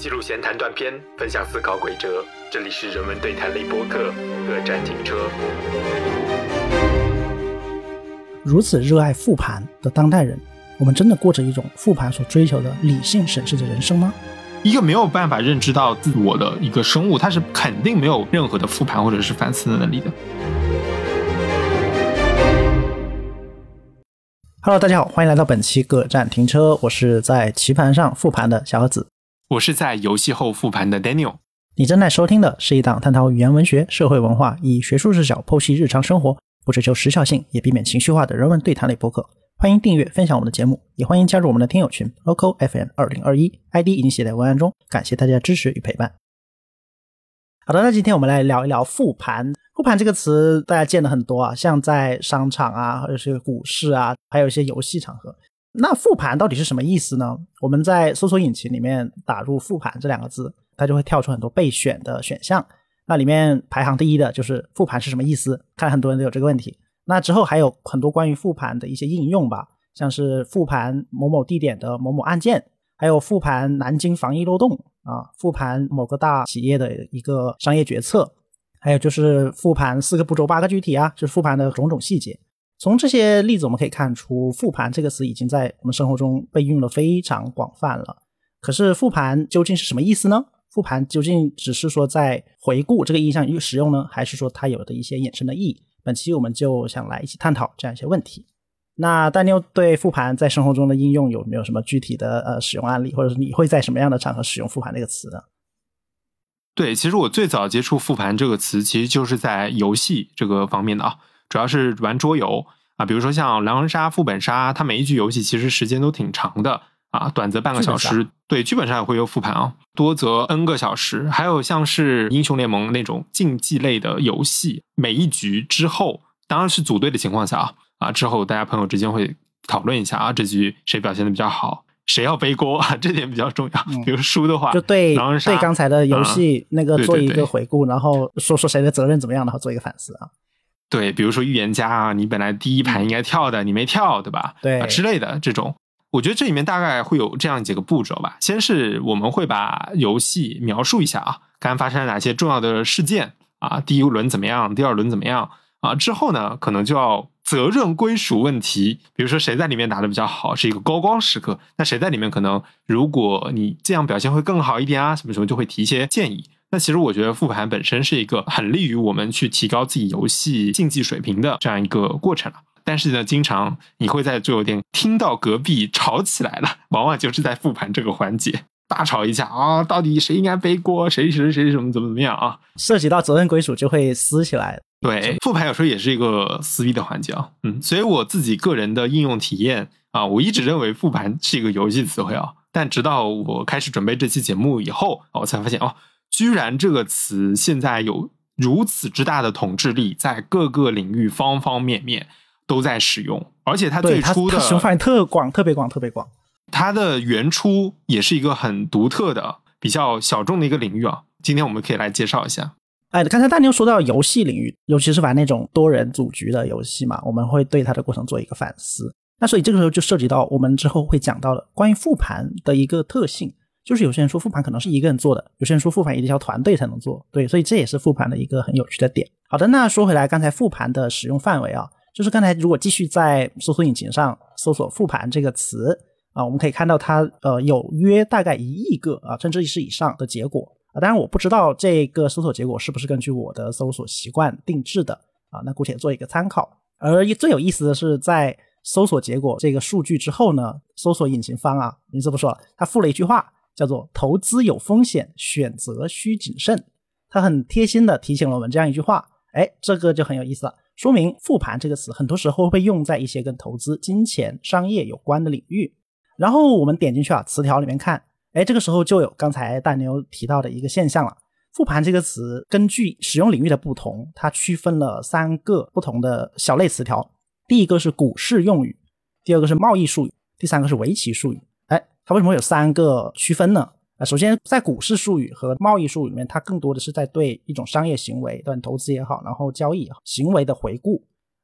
记录闲谈断片，分享思考轨哲。这里是人文对谈类播客，各站停车。如此热爱复盘的当代人，我们真的过着一种复盘所追求的理性审视的人生吗？一个没有办法认知到自我的一个生物，它是肯定没有任何的复盘或者是反思的能力的。Hello，大家好，欢迎来到本期各站停车，我是在棋盘上复盘的小盒子。我是在游戏后复盘的 Daniel。你正在收听的是一档探讨语言文学、社会文化，以学术视角剖析日常生活，不追求时效性，也避免情绪化的人文对谈类播客。欢迎订阅、分享我们的节目，也欢迎加入我们的听友群 local FM 二零二一，ID 已经写在文案中。感谢大家的支持与陪伴。好的，那今天我们来聊一聊复盘。复盘这个词大家见的很多啊，像在商场啊，或者是股市啊，还有一些游戏场合。那复盘到底是什么意思呢？我们在搜索引擎里面打入“复盘”这两个字，它就会跳出很多备选的选项。那里面排行第一的就是复盘是什么意思？看来很多人都有这个问题。那之后还有很多关于复盘的一些应用吧，像是复盘某某地点的某某案件，还有复盘南京防疫漏洞啊，复盘某个大企业的一个商业决策，还有就是复盘四个步骤八个具体啊，就是复盘的种种细节。从这些例子我们可以看出，复盘这个词已经在我们生活中被运用的非常广泛了。可是复盘究竟是什么意思呢？复盘究竟只是说在回顾这个意义上使用呢，还是说它有的一些衍生的意义？本期我们就想来一起探讨这样一些问题。那丹妞对复盘在生活中的应用有没有什么具体的呃使用案例，或者是你会在什么样的场合使用复盘这个词呢？对，其实我最早接触复盘这个词，其实就是在游戏这个方面的啊，主要是玩桌游啊，比如说像狼人杀、副本杀，它每一局游戏其实时间都挺长的啊，短则半个小时，对，剧本杀也会有复盘啊，多则 N 个小时。还有像是英雄联盟那种竞技类的游戏，每一局之后，当然是组队的情况下啊，啊之后大家朋友之间会讨论一下啊，这局谁表现的比较好。谁要背锅啊？这点比较重要。比如输的话，就对狼人杀对刚才的游戏那个做一个回顾，然后说说谁的责任怎么样，然后做一个反思啊。对，比如说预言家啊，你本来第一盘应该跳的，你没跳，对吧？对啊之类的这种，我觉得这里面大概会有这样几个步骤吧。先是我们会把游戏描述一下啊，刚刚发生了哪些重要的事件啊，第一轮怎么样，第二轮怎么样啊？之后呢，可能就要责任归属问题，比如说谁在里面打的比较好，是一个高光时刻，那谁在里面可能如果你这样表现会更好一点啊，什么什么就会提一些建议。那其实我觉得复盘本身是一个很利于我们去提高自己游戏竞技水平的这样一个过程了。但是呢，经常你会在桌游店听到隔壁吵起来了，往往就是在复盘这个环节大吵一架啊，到底谁应该背锅，谁谁谁什么怎么怎么样啊？涉及到责任归属就会撕起来。对，复盘有时候也是一个撕逼的环节啊。嗯，所以我自己个人的应用体验啊，我一直认为复盘是一个游戏词汇啊，但直到我开始准备这期节目以后，啊我才发现哦，居然这个词现在有如此之大的统治力，在各个领域方方面面都在使用，而且它最初的使用范围特广，特别广，特别广。它的原初也是一个很独特的、比较小众的一个领域啊。今天我们可以来介绍一下。哎，刚才大牛说到游戏领域，尤其是玩那种多人组局的游戏嘛，我们会对它的过程做一个反思。那所以这个时候就涉及到我们之后会讲到的关于复盘的一个特性，就是有些人说复盘可能是一个人做的，有些人说复盘一定要团队才能做。对，所以这也是复盘的一个很有趣的点。好的，那说回来，刚才复盘的使用范围啊，就是刚才如果继续在搜索引擎上搜索“复盘”这个词啊，我们可以看到它呃有约大概一亿个啊，甚至是以上的结果。啊，当然我不知道这个搜索结果是不是根据我的搜索习惯定制的啊，那姑且做一个参考。而最有意思的是，在搜索结果这个数据之后呢，搜索引擎方啊，名字不说，他附了一句话，叫做“投资有风险，选择需谨慎”。他很贴心的提醒了我们这样一句话，哎，这个就很有意思了，说明复盘这个词很多时候会用在一些跟投资、金钱、商业有关的领域。然后我们点进去啊，词条里面看。哎，这个时候就有刚才大牛提到的一个现象了。复盘这个词，根据使用领域的不同，它区分了三个不同的小类词条。第一个是股市用语，第二个是贸易术语，第三个是围棋术语。它为什么有三个区分呢？啊，首先在股市术语和贸易术语里面，它更多的是在对一种商业行为，对投资也好，然后交易也好，行为的回顾。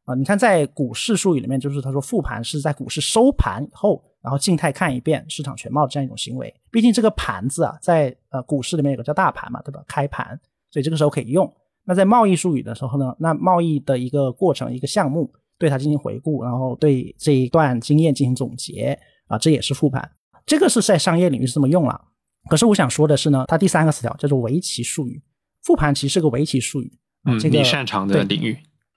啊，你看在股市术语里面，就是他说复盘是在股市收盘以后然后静态看一遍市场全貌这样一种行为。毕竟这个盘子啊，在呃股市里面有个叫大盘嘛，对吧？开盘，所以这个时候可以用。那在贸易术语的时候呢，那贸易的一个过程、一个项目，对它进行回顾，然后对这一段经验进行总结啊，这也是复盘。这个是在商业领域是这么用了。可是我想说的是呢，它第三个词条叫做围棋术语，复盘其实是个围棋术语。嗯，这个你擅长的领域。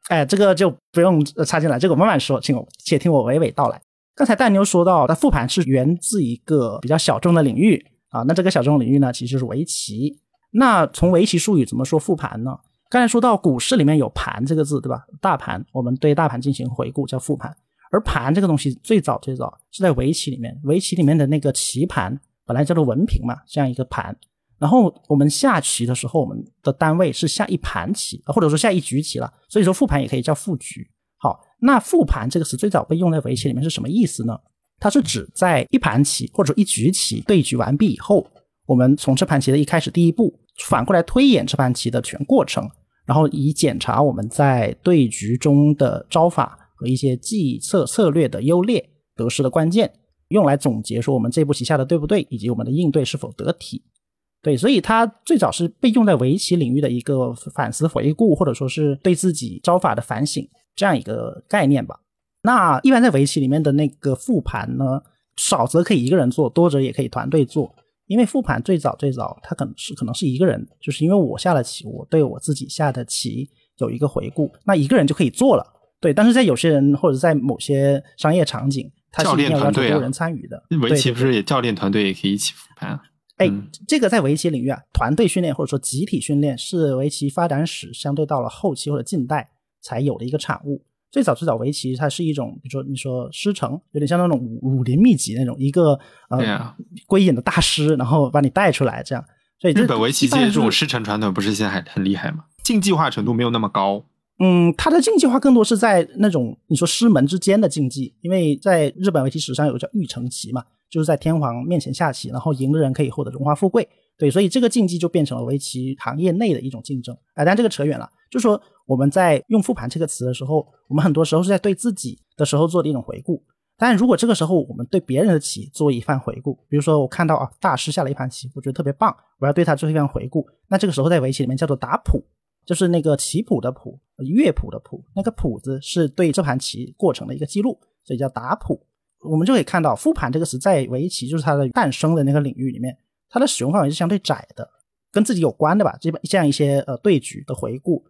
哎，这个就不用插进来，这个我慢慢说，请我且听我娓娓道来。刚才蛋妞说到，它复盘是源自一个比较小众的领域啊，那这个小众领域呢，其实就是围棋。那从围棋术语怎么说复盘呢？刚才说到股市里面有盘这个字，对吧？大盘，我们对大盘进行回顾叫复盘。而盘这个东西最早最早是在围棋里面，围棋里面的那个棋盘本来叫做文凭嘛，这样一个盘。然后我们下棋的时候，我们的单位是下一盘棋，或者说下一局棋了。所以说复盘也可以叫复局。好，那复盘这个词最早被用在围棋里面是什么意思呢？它是指在一盘棋或者一局棋对局完毕以后，我们从这盘棋的一开始第一步反过来推演这盘棋的全过程，然后以检查我们在对局中的招法和一些计策策略的优劣得失的关键，用来总结说我们这步棋下的对不对，以及我们的应对是否得体。对，所以它最早是被用在围棋领域的一个反思回顾，或者说是对自己招法的反省这样一个概念吧。那一般在围棋里面的那个复盘呢，少则可以一个人做，多则也可以团队做。因为复盘最早最早，它可能是可能是一个人，就是因为我下了棋，我对我自己下的棋有一个回顾，那一个人就可以做了。对，但是在有些人或者在某些商业场景，他是一定要要求多人参与的。围棋不是也教练团队也可以一起复盘啊？哎，这个在围棋领域啊，团队训练或者说集体训练是围棋发展史相对到了后期或者近代才有的一个产物。最早最早围棋它是一种，比如说你说师承，有点像那种武武林秘籍那种一个呃归隐的大师，然后把你带出来这样。所以日本围棋界这种师承传统不是现在还很厉害吗？竞技化程度没有那么高。嗯，它的竞技化更多是在那种你说师门之间的竞技，因为在日本围棋史上有个叫御城棋嘛。就是在天皇面前下棋，然后赢的人可以获得荣华富贵。对，所以这个竞技就变成了围棋行业内的一种竞争。哎，但这个扯远了。就说我们在用复盘这个词的时候，我们很多时候是在对自己的时候做的一种回顾。但如果这个时候我们对别人的棋做一番回顾，比如说我看到啊大师下了一盘棋，我觉得特别棒，我要对他做一番回顾。那这个时候在围棋里面叫做打谱，就是那个棋谱的谱，乐谱的谱，那个谱子是对这盘棋过程的一个记录，所以叫打谱。我们就可以看到，复盘这个词在围棋就是它的诞生的那个领域里面，它的使用范围是相对窄的，跟自己有关的吧？这这样一些呃对局的回顾。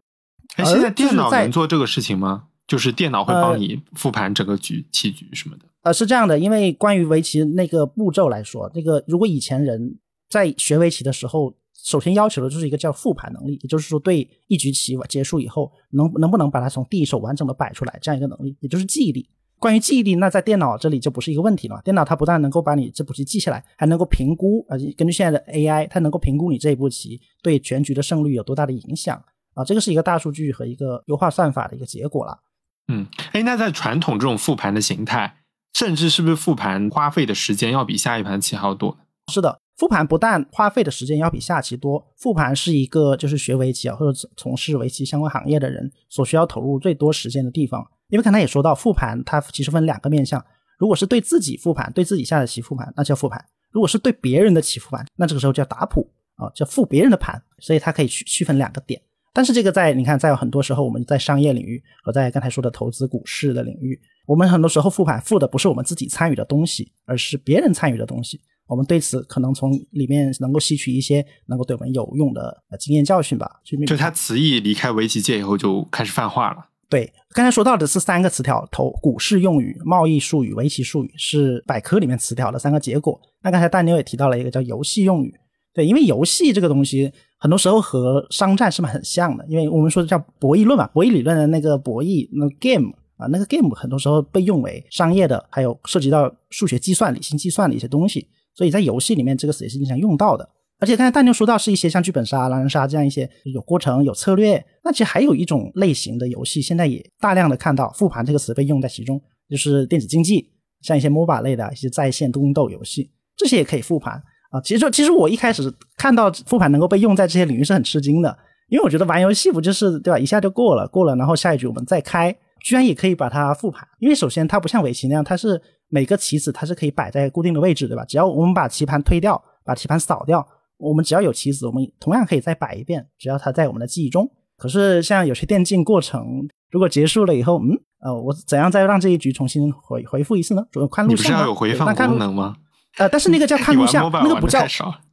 哎，现在电脑能做这个事情吗？就是电脑会帮你复盘整个局棋局什么的？呃，是这样的，因为关于围棋那个步骤来说，这个如果以前人在学围棋的时候，首先要求的就是一个叫复盘能力，也就是说对一局棋结束以后，能能不能把它从第一手完整的摆出来这样一个能力，也就是记忆力。关于记忆力，那在电脑这里就不是一个问题了。电脑它不但能够把你这步棋记下来，还能够评估，呃，根据现在的 AI，它能够评估你这一步棋对全局的胜率有多大的影响啊。这个是一个大数据和一个优化算法的一个结果了。嗯，哎，那在传统这种复盘的形态，甚至是不是复盘花费的时间要比下一盘棋还要多？是的，复盘不但花费的时间要比下棋多，复盘是一个就是学围棋啊或者从事围棋相关行业的人所需要投入最多时间的地方。因为刚才也说到，复盘它其实分两个面向。如果是对自己复盘，对自己下的棋复盘，那叫复盘；如果是对别人的棋复盘，那这个时候叫打谱啊，叫复别人的盘。所以它可以区区分两个点。但是这个在你看，在很多时候我们在商业领域和在刚才说的投资股市的领域，我们很多时候复盘复的不是我们自己参与的东西，而是别人参与的东西。我们对此可能从里面能够吸取一些能够对我们有用的经验教训吧。就他词义离开围棋界以后就开始泛化了。对，刚才说到的是三个词条：投股市用语、贸易术语、围棋术语，是百科里面词条的三个结果。那刚才大牛也提到了一个叫游戏用语，对，因为游戏这个东西很多时候和商战是很像的，因为我们说的叫博弈论嘛，博弈理论的那个博弈，那 game 啊，那个 game 很多时候被用为商业的，还有涉及到数学计算、理性计算的一些东西，所以在游戏里面这个词也是经常用到的。而且刚才大牛说到是一些像剧本杀、狼人杀这样一些有过程、有策略，那其实还有一种类型的游戏，现在也大量的看到“复盘”这个词被用在其中，就是电子竞技，像一些 MOBA 类的一些在线动斗游戏，这些也可以复盘啊。其实，其实我一开始看到复盘能够被用在这些领域是很吃惊的，因为我觉得玩游戏不就是对吧，一下就过了，过了，然后下一局我们再开，居然也可以把它复盘。因为首先它不像围棋那样，它是每个棋子它是可以摆在固定的位置，对吧？只要我们把棋盘推掉，把棋盘扫掉，我们只要有棋子，我们同样可以再摆一遍，只要它在我们的记忆中。可是像有些电竞过程，如果结束了以后，嗯，呃，我怎样再让这一局重新回回复一次呢？主要看录像。你不是要有回放功能吗？呃，但是那个叫看录像，那个不叫。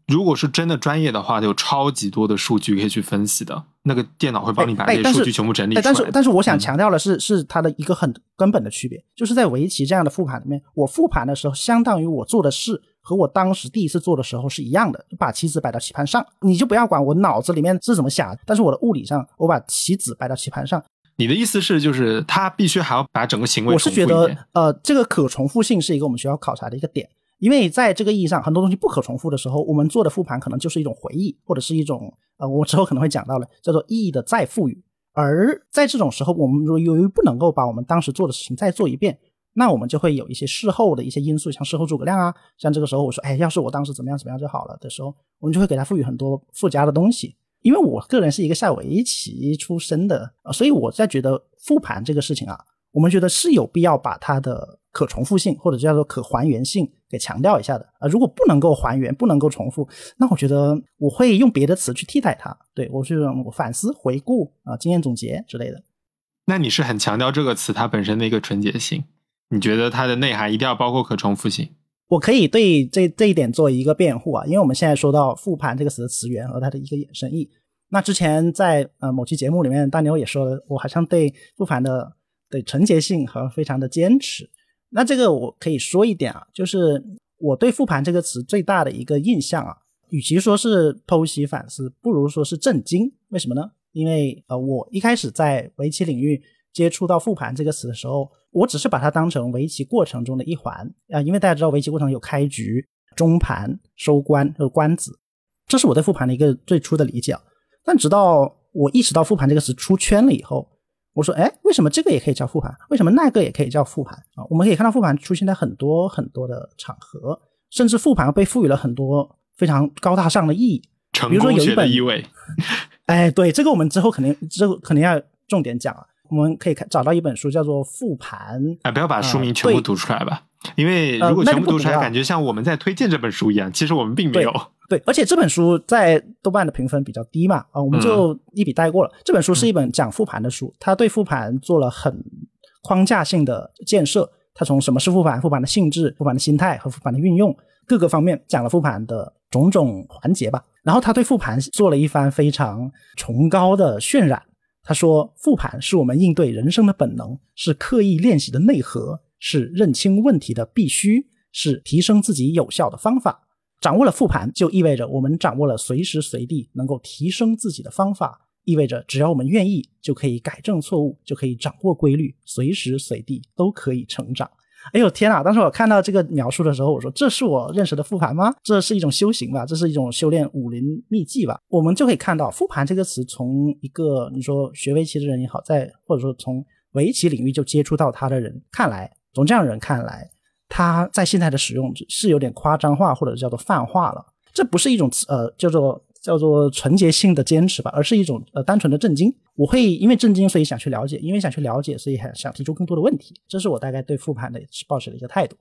如果是真的专业的话，有超级多的数据可以去分析的。那个电脑会帮你把这些数据全部整理出来。但是，但是我想强调的是，是它的一个很根本的区别，就是在围棋这样的复盘里面，我复盘的时候，相当于我做的事和我当时第一次做的时候是一样的，把棋子摆到棋盘上，你就不要管我脑子里面是怎么想，但是我的物理上，我把棋子摆到棋盘上。你的意思是，就是他必须还要把整个行为我是觉得，呃，这个可重复性是一个我们需要考察的一个点。因为在这个意义上，很多东西不可重复的时候，我们做的复盘可能就是一种回忆，或者是一种呃，我之后可能会讲到了叫做意义的再赋予。而在这种时候，我们如由于不能够把我们当时做的事情再做一遍，那我们就会有一些事后的一些因素，像事后诸葛亮啊，像这个时候我说，哎，要是我当时怎么样怎么样就好了的时候，我们就会给他赋予很多附加的东西。因为我个人是一个下围棋出身的，所以我在觉得复盘这个事情啊，我们觉得是有必要把它的。可重复性或者叫做可还原性给强调一下的啊，如果不能够还原，不能够重复，那我觉得我会用别的词去替代它。对我是我反思、回顾啊、经验总结之类的。那你是很强调这个词它本身的一个纯洁性？你觉得它的内涵一定要包括可重复性？我可以对这这一点做一个辩护啊，因为我们现在说到复盘这个词的词源和它的一个衍生意。那之前在呃某期节目里面，大牛也说了，我好像对复盘的对纯洁性和非常的坚持。那这个我可以说一点啊，就是我对“复盘”这个词最大的一个印象啊，与其说是剖析反思，不如说是震惊。为什么呢？因为呃，我一开始在围棋领域接触到“复盘”这个词的时候，我只是把它当成围棋过程中的一环啊，因为大家知道围棋过程有开局、中盘、收官和官子，这是我对复盘的一个最初的理解。但直到我意识到“复盘”这个词出圈了以后，我说，哎，为什么这个也可以叫复盘？为什么那个也可以叫复盘啊？我们可以看到复盘出现在很多很多的场合，甚至复盘被赋予了很多非常高大上的意义，比如说有一本意味。哎，对，这个我们之后肯定之后肯定要重点讲啊。我们可以看找到一本书叫做《复盘》，哎，不要把书名全部读出来吧，因为如果全部读出来，感觉像我们在推荐这本书一样，其实我们并没有。对，而且这本书在豆瓣的评分比较低嘛，啊，我们就一笔带过了。这本书是一本讲复盘的书，它对复盘做了很框架性的建设。它从什么是复盘、复盘的性质、复盘的心态和复盘的运用各个方面讲了复盘的种种环节吧。然后他对复盘做了一番非常崇高的渲染。他说，复盘是我们应对人生的本能，是刻意练习的内核，是认清问题的必须，是提升自己有效的方法。掌握了复盘，就意味着我们掌握了随时随地能够提升自己的方法，意味着只要我们愿意，就可以改正错误，就可以掌握规律，随时随地都可以成长。哎呦天呐！当时我看到这个描述的时候，我说：“这是我认识的复盘吗？这是一种修行吧？这是一种修炼武林秘籍吧？”我们就可以看到“复盘”这个词，从一个你说学围棋的人也好，在或者说从围棋领域就接触到他的人看来，从这样人看来。他在现在的使用是有点夸张化，或者叫做泛化了。这不是一种呃叫做叫做纯洁性的坚持吧，而是一种呃单纯的震惊。我会因为震惊，所以想去了解，因为想去了解，所以还想提出更多的问题。这是我大概对复盘的抱持的一个态度。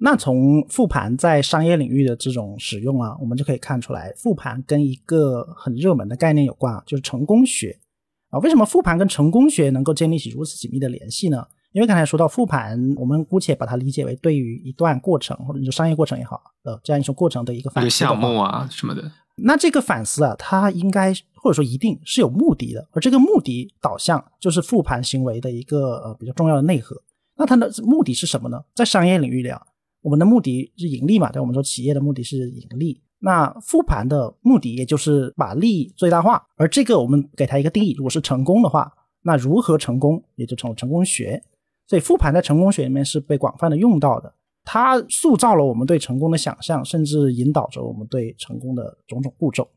那从复盘在商业领域的这种使用啊，我们就可以看出来，复盘跟一个很热门的概念有关啊，就是成功学啊。为什么复盘跟成功学能够建立起如此紧密的联系呢？因为刚才说到复盘，我们姑且把它理解为对于一段过程或者你说商业过程也好，呃，这样一种过程的一个反思项目啊什么的。那这个反思啊，它应该或者说一定是有目的的，而这个目的导向就是复盘行为的一个呃比较重要的内核。那它的目的是什么呢？在商业领域里啊。我们的目的是盈利嘛？对，我们说企业的目的是盈利。那复盘的目的也就是把利益最大化。而这个我们给它一个定义，如果是成功的话，那如何成功也就成了成功学。所以复盘在成功学里面是被广泛的用到的，它塑造了我们对成功的想象，甚至引导着我们对成功的种种步骤。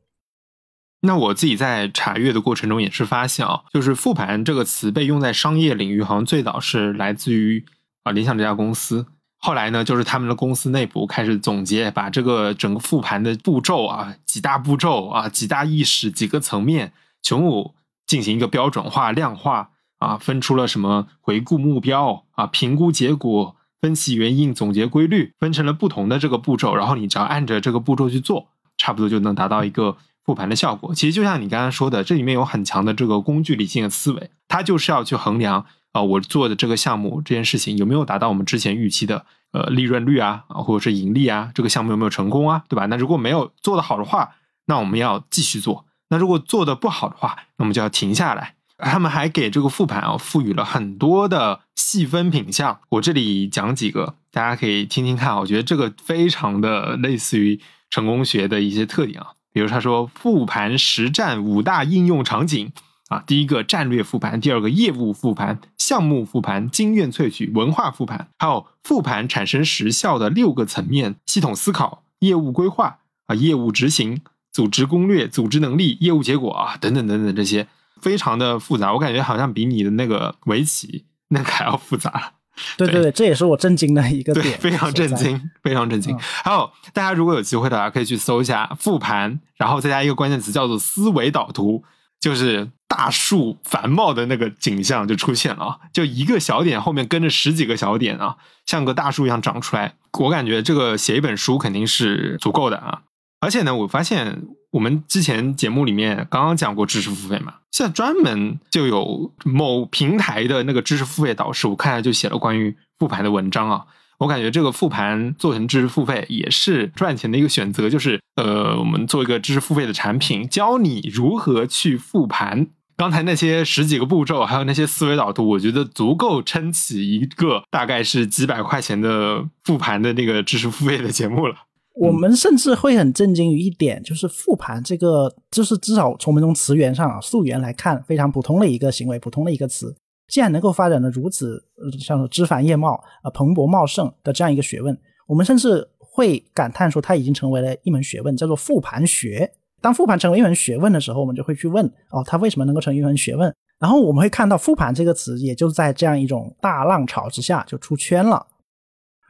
那我自己在查阅的过程中也是发现啊，就是复盘这个词被用在商业领域，好像最早是来自于啊联想这家公司。后来呢，就是他们的公司内部开始总结，把这个整个复盘的步骤啊，几大步骤啊，几大意识，几个层面，全部进行一个标准化、量化啊，分出了什么回顾目标啊，评估结果，分析原因，总结规律，分成了不同的这个步骤，然后你只要按着这个步骤去做，差不多就能达到一个复盘的效果。其实就像你刚刚说的，这里面有很强的这个工具理性的思维，它就是要去衡量。啊，我做的这个项目这件事情有没有达到我们之前预期的呃利润率啊，或者是盈利啊？这个项目有没有成功啊？对吧？那如果没有做得好的话，那我们要继续做；那如果做的不好的话，那我们就要停下来。他们还给这个复盘啊赋予了很多的细分品项，我这里讲几个，大家可以听听看。我觉得这个非常的类似于成功学的一些特点啊，比如他说复盘实战五大应用场景。啊，第一个战略复盘，第二个业务复盘，项目复盘，经验萃取，文化复盘，还有复盘产生实效的六个层面：系统思考、业务规划啊、业务执行、组织攻略、组织能力、业务结果啊等等等等这些，非常的复杂。我感觉好像比你的那个围棋那个还要复杂。对对对，这也是我震惊的一个点，非常震惊，非常震惊。还有大家如果有机会的话，可以去搜一下复盘，然后再加一个关键词叫做思维导图。就是大树繁茂的那个景象就出现了啊，就一个小点后面跟着十几个小点啊，像个大树一样长出来。我感觉这个写一本书肯定是足够的啊。而且呢，我发现我们之前节目里面刚刚讲过知识付费嘛，现在专门就有某平台的那个知识付费导师，我看下就写了关于复盘的文章啊。我感觉这个复盘做成知识付费也是赚钱的一个选择，就是呃，我们做一个知识付费的产品，教你如何去复盘。刚才那些十几个步骤，还有那些思维导图，我觉得足够撑起一个大概是几百块钱的复盘的那个知识付费的节目了。我们甚至会很震惊于一点，就是复盘这个，就是至少从我们从词源上啊，溯源来看，非常普通的一个行为，普通的一个词。既然能够发展的如此，像枝繁叶茂啊，蓬勃茂盛的这样一个学问，我们甚至会感叹说，它已经成为了一门学问，叫做复盘学。当复盘成为一门学问的时候，我们就会去问哦，它为什么能够成为一门学问？然后我们会看到“复盘”这个词，也就在这样一种大浪潮之下就出圈了。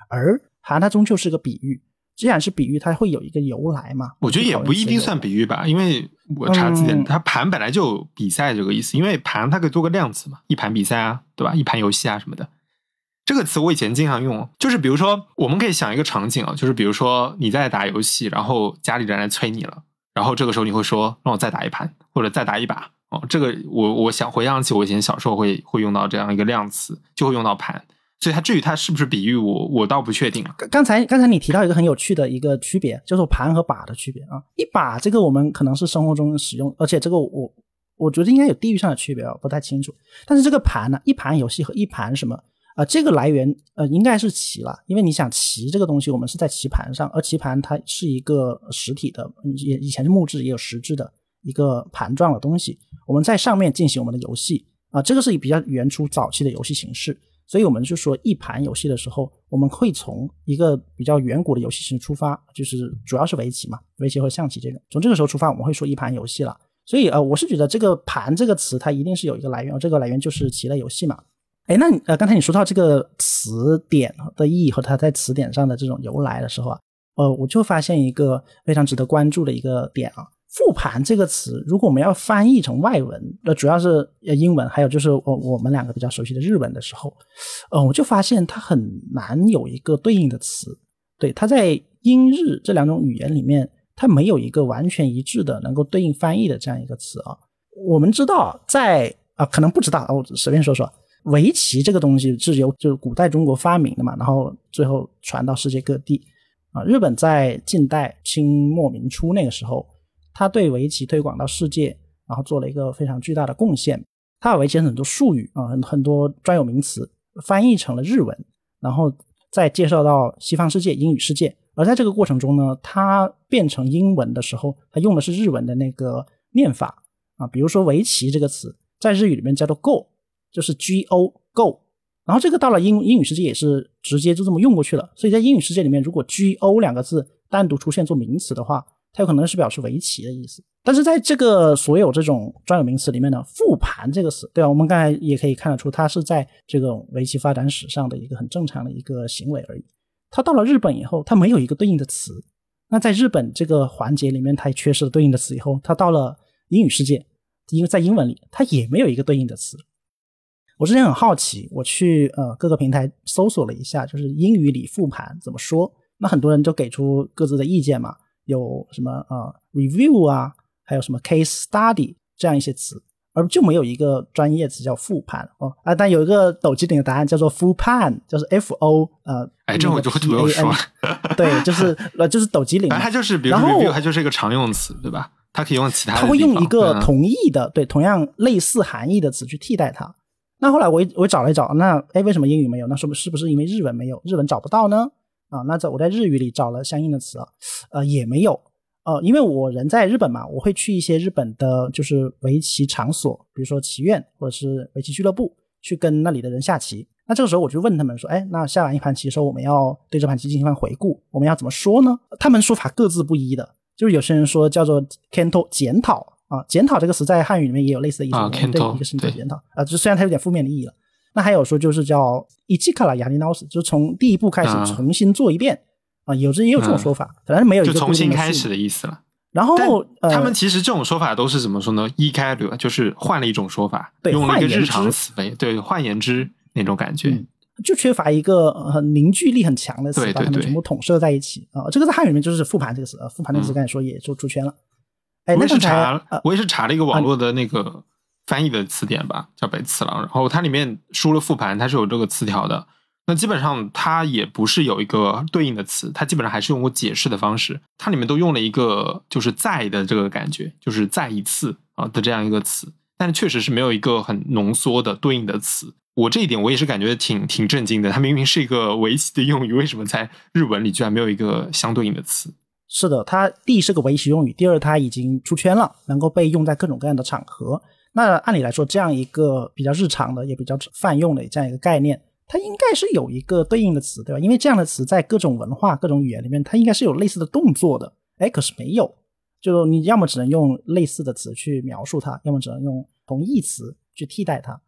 而它，它终究是个比喻。既然是比喻，它会有一个由来嘛？我觉得也不一定算比喻吧，因为我查字典，它盘本来就有比赛这个意思，因为盘它可以做个量词嘛，一盘比赛啊，对吧？一盘游戏啊什么的。这个词我以前经常用，就是比如说，我们可以想一个场景啊，就是比如说你在打游戏，然后家里人来催你了，然后这个时候你会说让我再打一盘，或者再打一把哦。这个我我想回想起我以前小时候会会用到这样一个量词，就会用到盘。所以它至于它是不是比喻，我我倒不确定。刚才刚才你提到一个很有趣的一个区别，就是盘和把的区别啊。一把这个我们可能是生活中使用，而且这个我我觉得应该有地域上的区别啊，不太清楚。但是这个盘呢，一盘游戏和一盘什么啊，这个来源呃应该是棋了，因为你想棋这个东西，我们是在棋盘上，而棋盘它是一个实体的，也以前是木质也有实质的一个盘状的东西，我们在上面进行我们的游戏啊，这个是比较原初早期的游戏形式。所以我们就说，一盘游戏的时候，我们会从一个比较远古的游戏形式出发，就是主要是围棋嘛，围棋和象棋这种。从这个时候出发，我们会说一盘游戏了。所以呃，我是觉得这个“盘”这个词，它一定是有一个来源，这个来源就是棋类游戏嘛。哎，那你呃，刚才你说到这个词典的意义和它在词典上的这种由来的时候啊，呃，我就发现一个非常值得关注的一个点啊。复盘这个词，如果我们要翻译成外文，那主要是英文，还有就是我我们两个比较熟悉的日文的时候，呃，我就发现它很难有一个对应的词。对，它在英日这两种语言里面，它没有一个完全一致的能够对应翻译的这样一个词啊。我们知道，在啊，可能不知道，我随便说说，围棋这个东西是由就是古代中国发明的嘛，然后最后传到世界各地啊。日本在近代清末明初那个时候。他对围棋推广到世界，然后做了一个非常巨大的贡献。他把围棋很多术语啊，很很多专有名词翻译成了日文，然后再介绍到西方世界、英语世界。而在这个过程中呢，他变成英文的时候，他用的是日文的那个念法啊。比如说“围棋”这个词，在日语里面叫做 “go”，就是 “g o go”。然后这个到了英英语世界也是直接就这么用过去了。所以在英语世界里面，如果 “g o” 两个字单独出现做名词的话，它有可能是表示围棋的意思，但是在这个所有这种专有名词里面呢，复盘这个词，对吧？我们刚才也可以看得出，它是在这种围棋发展史上的一个很正常的一个行为而已。它到了日本以后，它没有一个对应的词。那在日本这个环节里面，它也缺失了对应的词。以后它到了英语世界，因为在英文里，它也没有一个对应的词。我之前很好奇，我去呃各个平台搜索了一下，就是英语里复盘怎么说。那很多人都给出各自的意见嘛，有什么啊 review 啊，还有什么 case study 这样一些词。而就没有一个专业词叫复盘哦啊，但有一个抖机灵的答案叫做复盘，就是 F O 呃，哎，这我就不用说，对，就是呃，就是抖机灵，它就是比如 review，它就是一个常用词，对吧？它可以用其他，它会用一个同义的，对，同样类似含义的词去替代它。那后来我我找了一找，那哎，为什么英语没有？那说不是不是因为日文没有，日文找不到呢？啊，那在我在日语里找了相应的词，呃，也没有。呃，因为我人在日本嘛，我会去一些日本的，就是围棋场所，比如说棋院或者是围棋俱乐部，去跟那里的人下棋。那这个时候我就问他们说，哎，那下完一盘棋的时候，我们要对这盘棋进行一番回顾，我们要怎么说呢？他们说法各自不一的，就是有些人说叫做 “kento” 检讨啊，检讨这个词在汉语里面也有类似的意思，对一个事情做检讨啊，就虽然它有点负面的意义了。那还有说就是叫“一气卡拉亚尼诺斯”，就是从第一步开始重新做一遍。啊，有这也有这种说法，反正没有就重新开始的意思了。然后他们其实这种说法都是怎么说呢？一开流就是换了一种说法，用了一个日常词汇，对，换言之那种感觉，就缺乏一个很凝聚力很强的词，把它们全部统摄在一起啊。这个在汉语里面就是复盘这个词，复盘这个词刚才说也就出圈了。哎，我也是查，我也是查了一个网络的那个翻译的词典吧，叫北次郎，然后它里面输了复盘，它是有这个词条的。那基本上它也不是有一个对应的词，它基本上还是用过解释的方式。它里面都用了一个就是再的这个感觉，就是再一次啊的这样一个词，但是确实是没有一个很浓缩的对应的词。我这一点我也是感觉挺挺震惊的。它明明是一个围棋的用语，为什么在日文里居然没有一个相对应的词？是的，它第一是个围棋用语，第二它已经出圈了，能够被用在各种各样的场合。那按理来说，这样一个比较日常的也比较泛用的这样一个概念。它应该是有一个对应的词，对吧？因为这样的词在各种文化、各种语言里面，它应该是有类似的动作的。哎，可是没有，就你要么只能用类似的词去描述它，要么只能用同义词去替代它。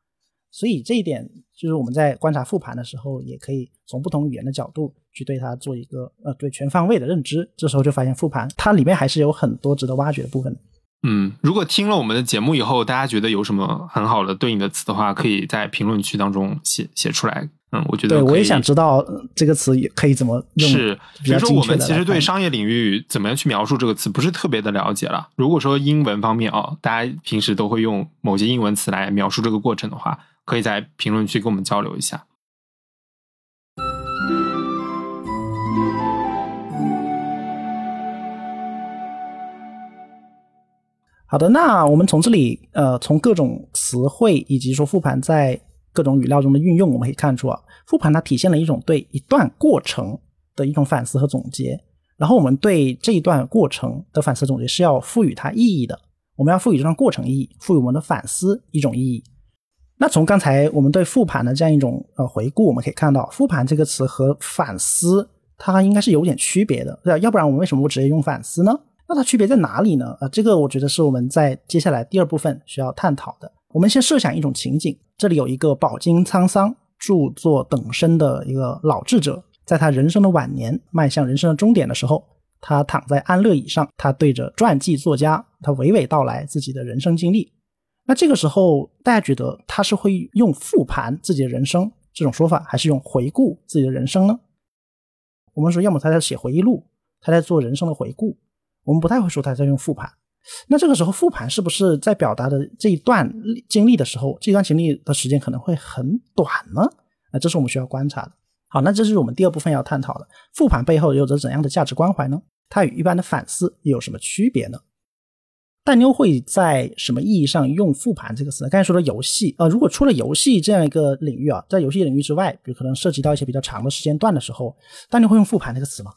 所以这一点就是我们在观察复盘的时候，也可以从不同语言的角度去对它做一个呃对全方位的认知。这时候就发现复盘它里面还是有很多值得挖掘的部分。嗯，如果听了我们的节目以后，大家觉得有什么很好的对应的词的话，可以在评论区当中写写出来。嗯，我觉得对，我也想知道这个词也可以怎么用。是，比如说我们其实对商业领域怎么样去描述这个词不是特别的了解了。如果说英文方面啊，大家平时都会用某些英文词来描述这个过程的话，可以在评论区跟我们交流一下。好的，那我们从这里，呃，从各种词汇以及说复盘在各种语料中的运用，我们可以看出啊，复盘它体现了一种对一段过程的一种反思和总结。然后我们对这一段过程的反思总结是要赋予它意义的，我们要赋予这段过程意义，赋予我们的反思一种意义。那从刚才我们对复盘的这样一种呃回顾，我们可以看到，复盘这个词和反思它应该是有点区别的，对吧？要不然我们为什么不直接用反思呢？那它区别在哪里呢？啊，这个我觉得是我们在接下来第二部分需要探讨的。我们先设想一种情景，这里有一个饱经沧桑、著作等身的一个老智者，在他人生的晚年，迈向人生的终点的时候，他躺在安乐椅上，他对着传记作家，他娓娓道来自己的人生经历。那这个时候，大家觉得他是会用复盘自己的人生这种说法，还是用回顾自己的人生呢？我们说，要么他在写回忆录，他在做人生的回顾。我们不太会说他在用复盘，那这个时候复盘是不是在表达的这一段经历的时候，这段经历的时间可能会很短呢？啊，这是我们需要观察的。好，那这是我们第二部分要探讨的，复盘背后有着怎样的价值关怀呢？它与一般的反思又有什么区别呢？但妞会在什么意义上用复盘这个词呢？刚才说的游戏，呃，如果除了游戏这样一个领域啊，在游戏领域之外，比如可能涉及到一些比较长的时间段的时候，但妞会用复盘这个词吗？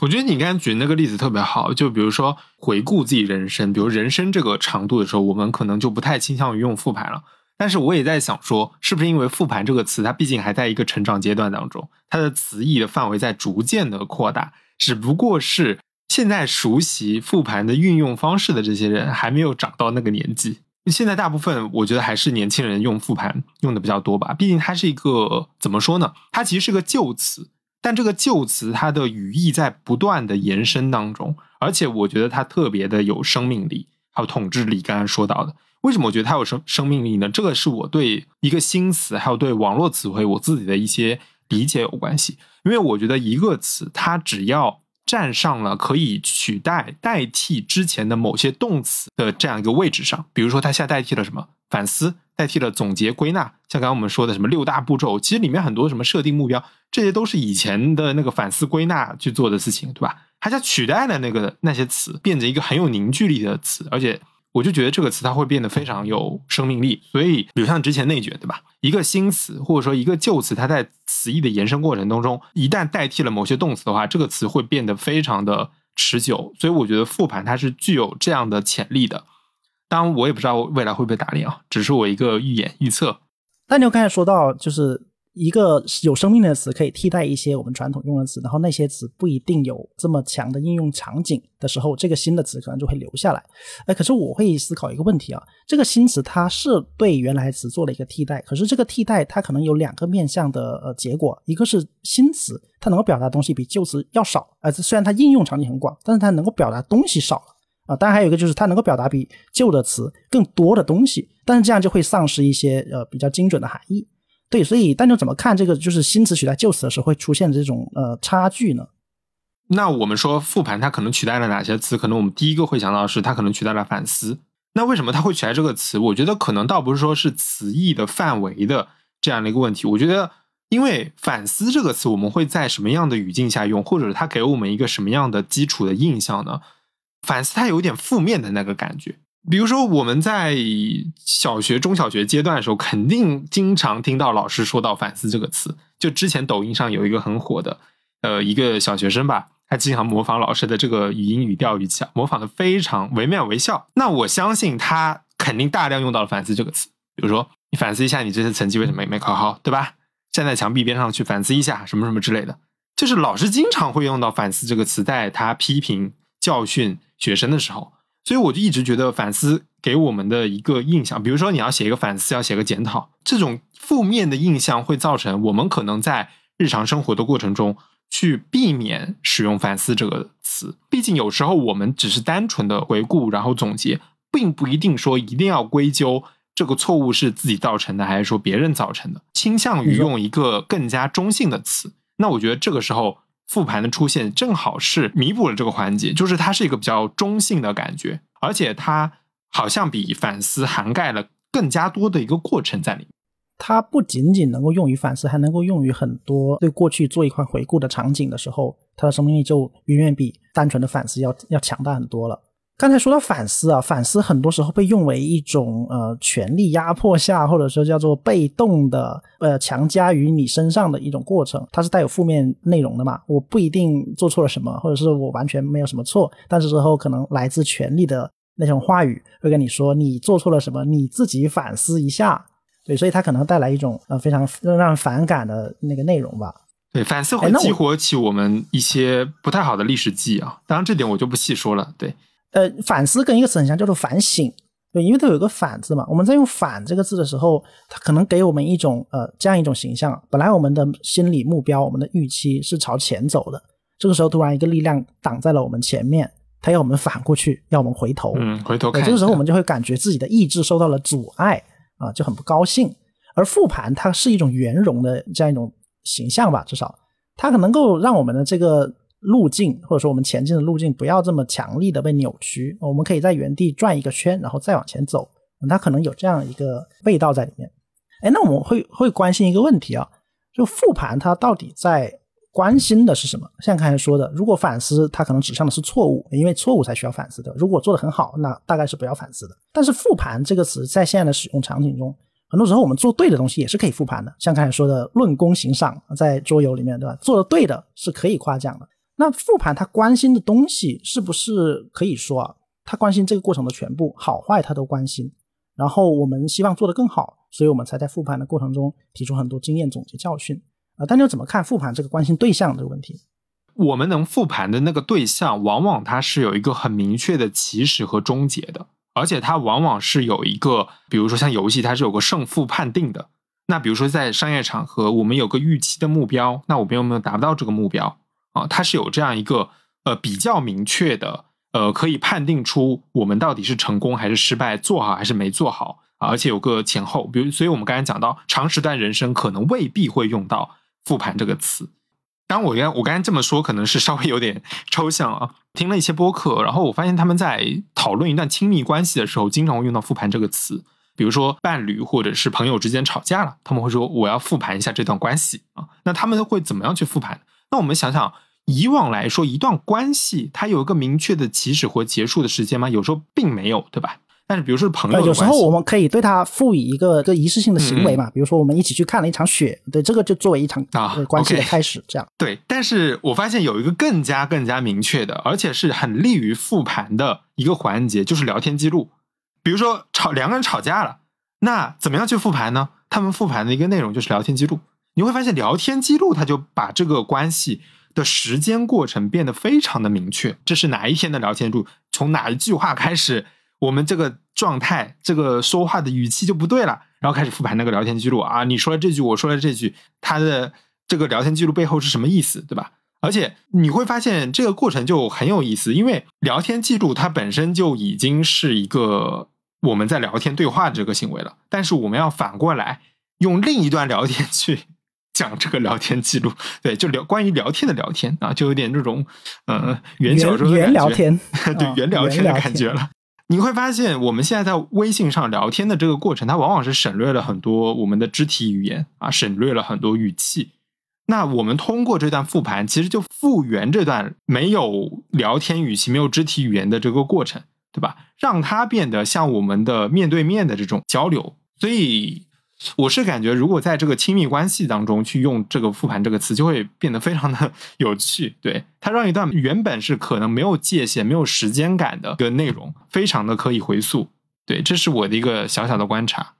我觉得你刚才举的那个例子特别好，就比如说回顾自己人生，比如人生这个长度的时候，我们可能就不太倾向于用复盘了。但是我也在想说，是不是因为复盘这个词，它毕竟还在一个成长阶段当中，它的词义的范围在逐渐的扩大，只不过是现在熟悉复盘的运用方式的这些人还没有长到那个年纪。现在大部分我觉得还是年轻人用复盘用的比较多吧，毕竟它是一个怎么说呢？它其实是个旧词。但这个旧词它的语义在不断的延伸当中，而且我觉得它特别的有生命力，还有统治力。刚才说到的，为什么我觉得它有生生命力呢？这个是我对一个新词，还有对网络词汇我自己的一些理解有关系。因为我觉得一个词，它只要站上了可以取代、代替之前的某些动词的这样一个位置上，比如说它现在代替了什么反思，代替了总结归纳，像刚刚我们说的什么六大步骤，其实里面很多什么设定目标，这些都是以前的那个反思归纳去做的事情，对吧？它就取代了那个那些词，变成一个很有凝聚力的词，而且。我就觉得这个词它会变得非常有生命力，所以比如像之前内卷，对吧？一个新词或者说一个旧词，它在词义的延伸过程当中，一旦代替了某些动词的话，这个词会变得非常的持久。所以我觉得复盘它是具有这样的潜力的。当然，我也不知道未来会不会打脸啊，只是我一个预演预测。那你刚才说到就是。一个有生命的词可以替代一些我们传统用的词，然后那些词不一定有这么强的应用场景的时候，这个新的词可能就会留下来。哎，可是我会思考一个问题啊，这个新词它是对原来词做了一个替代，可是这个替代它可能有两个面向的呃结果，一个是新词它能够表达东西比旧词要少，呃，虽然它应用场景很广，但是它能够表达东西少了啊。当然还有一个就是它能够表达比旧的词更多的东西，但是这样就会丧失一些呃比较精准的含义。对，所以大家怎么看这个？就是新词取代旧词的时候会出现这种呃差距呢？那我们说复盘它可能取代了哪些词？可能我们第一个会想到的是它可能取代了反思。那为什么它会取代这个词？我觉得可能倒不是说是词义的范围的这样的一个问题。我觉得，因为反思这个词，我们会在什么样的语境下用，或者它给我们一个什么样的基础的印象呢？反思它有点负面的那个感觉。比如说，我们在小学、中小学阶段的时候，肯定经常听到老师说到“反思”这个词。就之前抖音上有一个很火的，呃，一个小学生吧，他经常模仿老师的这个语音、语调、语气，模仿的非常惟妙惟肖。那我相信他肯定大量用到了“反思”这个词。比如说，你反思一下，你这次成绩为什么没考好，对吧？站在墙壁边上去反思一下，什么什么之类的。就是老师经常会用到“反思”这个词，在他批评、教训学生的时候。所以我就一直觉得反思给我们的一个印象，比如说你要写一个反思，要写个检讨，这种负面的印象会造成我们可能在日常生活的过程中去避免使用反思这个词。毕竟有时候我们只是单纯的回顾，然后总结，并不一定说一定要归咎这个错误是自己造成的，还是说别人造成的，倾向于用一个更加中性的词。那我觉得这个时候。复盘的出现正好是弥补了这个环节，就是它是一个比较中性的感觉，而且它好像比反思涵盖了更加多的一个过程在里面。它不仅仅能够用于反思，还能够用于很多对过去做一块回顾的场景的时候，它的生命力就远远比单纯的反思要要强大很多了。刚才说到反思啊，反思很多时候被用为一种呃权力压迫下，或者说叫做被动的呃强加于你身上的一种过程，它是带有负面内容的嘛？我不一定做错了什么，或者是我完全没有什么错，但是之后可能来自权力的那种话语会跟你说你做错了什么，你自己反思一下。对，所以它可能带来一种呃非常让人反感的那个内容吧。对，反思会激活起我们一些不太好的历史记忆啊。当然这点我就不细说了。对。呃，反思跟一个词很像，叫做反省。对，因为它有一个“反”字嘛。我们在用“反”这个字的时候，它可能给我们一种呃这样一种形象。本来我们的心理目标、我们的预期是朝前走的，这个时候突然一个力量挡在了我们前面，它要我们反过去，要我们回头。嗯，回头看。这个时候我们就会感觉自己的意志受到了阻碍啊，就很不高兴。而复盘它是一种圆融的这样一种形象吧，至少它可能够让我们的这个。路径或者说我们前进的路径不要这么强力的被扭曲，我们可以在原地转一个圈，然后再往前走。它可能有这样一个味道在里面。哎，那我们会会关心一个问题啊，就复盘它到底在关心的是什么？像刚才说的，如果反思它可能指向的是错误，因为错误才需要反思的。如果做的很好，那大概是不要反思的。但是复盘这个词在现在的使用场景中，很多时候我们做对的东西也是可以复盘的。像刚才说的论功行赏，在桌游里面，对吧？做的对的是可以夸奖的。那复盘他关心的东西是不是可以说啊？他关心这个过程的全部好坏，他都关心。然后我们希望做得更好，所以我们才在复盘的过程中提出很多经验总结教训啊。但你又怎么看复盘这个关心对象这个问题？我们能复盘的那个对象，往往它是有一个很明确的起始和终结的，而且它往往是有一个，比如说像游戏，它是有个胜负判定的。那比如说在商业场合，我们有个预期的目标，那我们有没有达不到这个目标啊？它是有这样一个呃比较明确的，呃，可以判定出我们到底是成功还是失败，做好还是没做好啊？而且有个前后，比如，所以我们刚才讲到长时段人生可能未必会用到复盘这个词。当然我刚我刚才这么说，可能是稍微有点 抽象啊。听了一些播客，然后我发现他们在讨论一段亲密关系的时候，经常会用到复盘这个词。比如说伴侣或者是朋友之间吵架了，他们会说我要复盘一下这段关系啊。那他们会怎么样去复盘？那我们想想，以往来说，一段关系它有一个明确的起始或结束的时间吗？有时候并没有，对吧？但是比如说朋友，有时候我们可以对他赋予一个个仪式性的行为嘛，比如说我们一起去看了一场雪，对这个就作为一场啊关系的开始，这样对。但是我发现有一个更加更加明确的，而且是很利于复盘的一个环节，就是聊天记录。比如说吵两个人吵架了，那怎么样去复盘呢？他们复盘的一个内容就是聊天记录。你会发现聊天记录，它就把这个关系的时间过程变得非常的明确。这是哪一天的聊天记录？从哪一句话开始，我们这个状态、这个说话的语气就不对了，然后开始复盘那个聊天记录啊，你说了这句，我说了这句，他的这个聊天记录背后是什么意思，对吧？而且你会发现这个过程就很有意思，因为聊天记录它本身就已经是一个。我们在聊天对话的这个行为了，但是我们要反过来用另一段聊天去讲这个聊天记录，对，就聊关于聊天的聊天啊，就有点这种呃原小说原聊天，对原聊天的感觉了。你会发现，我们现在在微信上聊天的这个过程，它往往是省略了很多我们的肢体语言啊，省略了很多语气。那我们通过这段复盘，其实就复原这段没有聊天语气、没有肢体语言的这个过程。对吧？让它变得像我们的面对面的这种交流，所以我是感觉，如果在这个亲密关系当中去用这个“复盘”这个词，就会变得非常的 有趣。对它让一段原本是可能没有界限、没有时间感的一个内容，非常的可以回溯。对，这是我的一个小小的观察。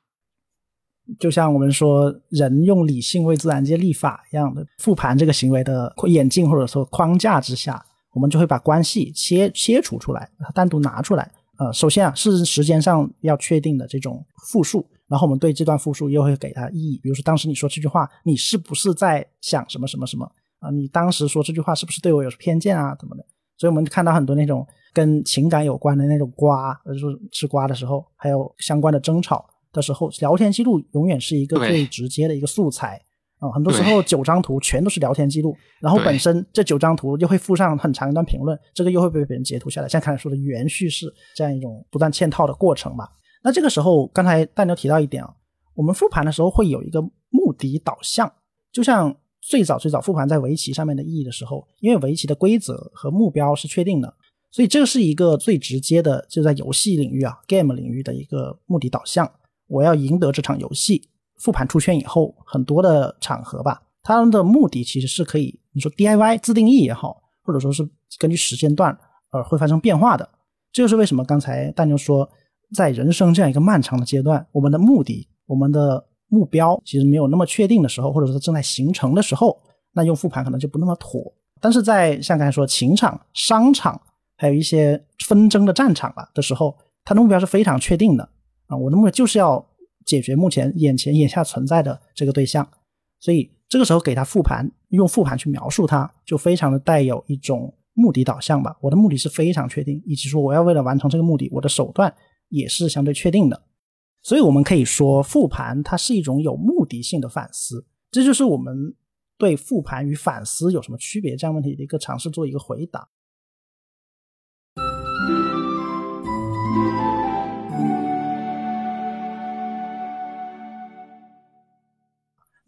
就像我们说，人用理性为自然界立法一样的，复盘这个行为的眼镜或者说框架之下。我们就会把关系切切除出来，单独拿出来。呃，首先啊，是时间上要确定的这种复数，然后我们对这段复述又会给它意义。比如说，当时你说这句话，你是不是在想什么什么什么啊？你当时说这句话是不是对我有偏见啊？怎么的？所以我们看到很多那种跟情感有关的那种瓜，就是吃瓜的时候，还有相关的争吵的时候，聊天记录永远是一个最直接的一个素材。啊，很多时候九张图全都是聊天记录，然后本身这九张图又会附上很长一段评论，这个又会被别人截图下来。像刚才说的原叙事这样一种不断嵌套的过程吧。那这个时候，刚才大牛提到一点啊，我们复盘的时候会有一个目的导向，就像最早最早复盘在围棋上面的意义的时候，因为围棋的规则和目标是确定的，所以这是一个最直接的，就在游戏领域啊，game 领域的一个目的导向，我要赢得这场游戏。复盘出圈以后，很多的场合吧，他们的目的其实是可以，你说 DIY 自定义也好，或者说是根据时间段而会发生变化的。这就是为什么刚才大牛说，在人生这样一个漫长的阶段，我们的目的、我们的目标其实没有那么确定的时候，或者说正在形成的时候，那用复盘可能就不那么妥。但是在像刚才说情场、商场，还有一些纷争的战场了的时候，他的目标是非常确定的啊，我的目标就是要。解决目前眼前眼下存在的这个对象，所以这个时候给他复盘，用复盘去描述它，就非常的带有一种目的导向吧。我的目的是非常确定，以及说我要为了完成这个目的，我的手段也是相对确定的。所以我们可以说，复盘它是一种有目的性的反思。这就是我们对复盘与反思有什么区别这样问题的一个尝试做一个回答。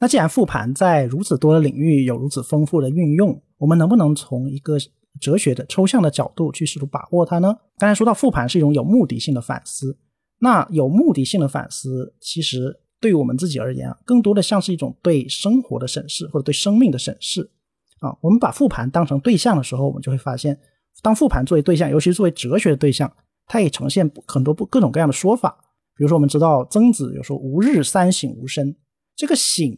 那既然复盘在如此多的领域有如此丰富的运用，我们能不能从一个哲学的抽象的角度去试图把握它呢？刚才说到复盘是一种有目的性的反思，那有目的性的反思，其实对于我们自己而言啊，更多的像是一种对生活的审视或者对生命的审视啊。我们把复盘当成对象的时候，我们就会发现，当复盘作为对象，尤其是作为哲学的对象，它也呈现很多不各种各样的说法。比如说，我们知道曾子有说“吾日三省吾身”，这个省。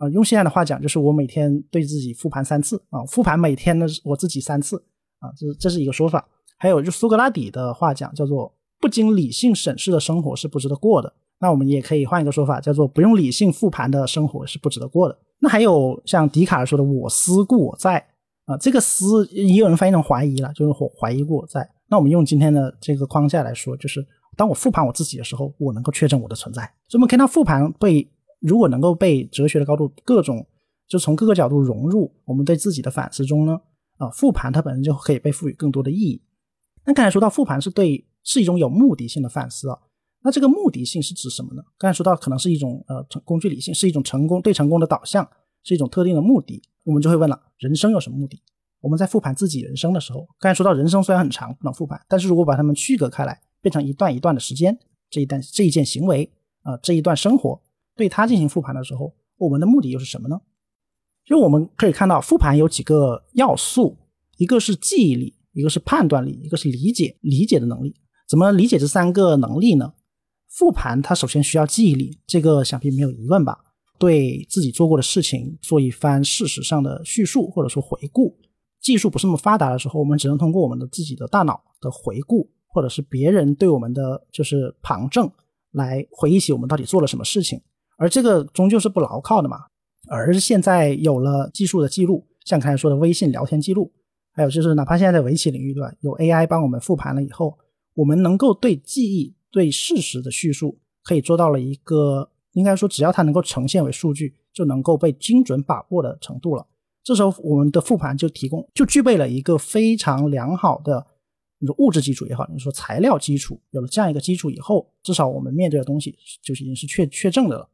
啊，用现在的话讲，就是我每天对自己复盘三次啊，复盘每天呢我自己三次啊，这这是一个说法。还有就苏格拉底的话讲，叫做不经理性审视的生活是不值得过的。那我们也可以换一个说法，叫做不用理性复盘的生活是不值得过的。那还有像笛卡尔说的“我思故我在”啊，这个“思”也有人翻译成怀疑了，就是我怀疑故我在。那我们用今天的这个框架来说，就是当我复盘我自己的时候，我能够确证我的存在。所以我们看到复盘被如果能够被哲学的高度各种就从各个角度融入我们对自己的反思中呢，啊，复盘它本身就可以被赋予更多的意义。那刚才说到复盘是对是一种有目的性的反思啊。那这个目的性是指什么呢？刚才说到可能是一种呃成工具理性，是一种成功对成功的导向，是一种特定的目的。我们就会问了：人生有什么目的？我们在复盘自己人生的时候，刚才说到人生虽然很长不能复盘，但是如果把它们区隔开来，变成一段一段的时间，这一段这一件行为啊这一段生活，对它进行复盘的时候，我们的目的又是什么呢？就我们可以看到复盘有几个要素，一个是记忆力，一个是判断力，一个是理解理解的能力。怎么理解这三个能力呢？复盘，它首先需要记忆力，这个想必没有疑问吧？对自己做过的事情做一番事实上的叙述或者说回顾。技术不是那么发达的时候，我们只能通过我们的自己的大脑的回顾，或者是别人对我们的就是旁证来回忆起我们到底做了什么事情。而这个终究是不牢靠的嘛。而现在有了技术的记录，像刚才说的微信聊天记录，还有就是哪怕现在在围棋领域对吧，有 AI 帮我们复盘了以后，我们能够对记忆。对事实的叙述可以做到了一个，应该说只要它能够呈现为数据，就能够被精准把握的程度了。这时候我们的复盘就提供，就具备了一个非常良好的，你说物质基础也好，你说材料基础，有了这样一个基础以后，至少我们面对的东西就是已经是确确证的了。